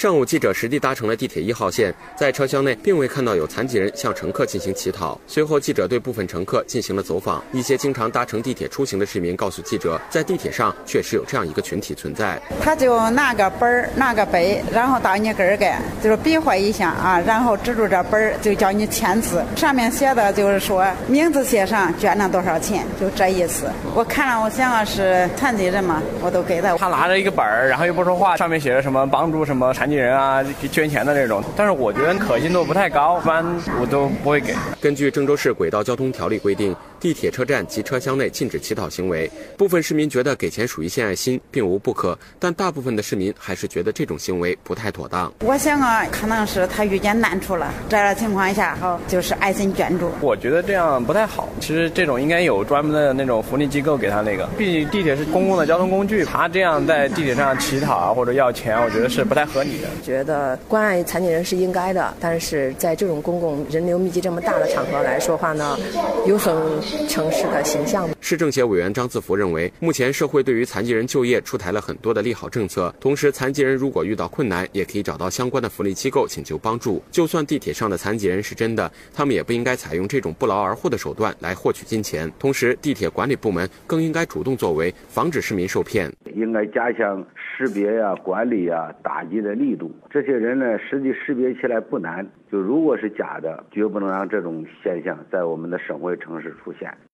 上午，记者实地搭乘了地铁一号线，在车厢内并未看到有残疾人向乘客进行乞讨。随后，记者对部分乘客进行了走访。一些经常搭乘地铁出行的市民告诉记者，在地铁上确实有这样一个群体存在。他就拿个本儿，拿个杯，然后到你跟儿个，就是比划一下啊，然后指住这本儿就叫你签字，上面写的就是说名字写上，捐了多少钱，就这意思。我看了，我想啊是残疾人嘛，我都给他。他拿着一个本儿，然后又不说话，上面写着什么帮助什么残。人啊，捐钱的那种，但是我觉得可信度不太高，一般我都不会给。根据郑州市轨道交通条例规定，地铁车站及车厢内禁止乞讨行为。部分市民觉得给钱属于献爱心，并无不可，但大部分的市民还是觉得这种行为不太妥当。我想啊，可能是他遇见难处了，这样的情况下，哈就是爱心捐助。我觉得这样不太好。其实这种应该有专门的那种福利机构给他那个，毕竟地铁是公共的交通工具，他这样在地铁上乞讨啊或者要钱，我觉得是不太合理的。觉得关爱残疾人是应该的，但是在这种公共人流密集这么大的场合来说话呢，有损城市的形象。市政协委员张自福认为，目前社会对于残疾人就业出台了很多的利好政策，同时残疾人如果遇到困难，也可以找到相关的福利机构请求帮助。就算地铁上的残疾人是真的，他们也不应该采用这种不劳而获的手段来获取金钱。同时，地铁管理部门更应该主动作为，防止市民受骗。应该加强识别呀、管理呀、打击的力度。这些人呢，实际识别起来不难。就如果是假的，绝不能让这种现象在我们的省会城市出现。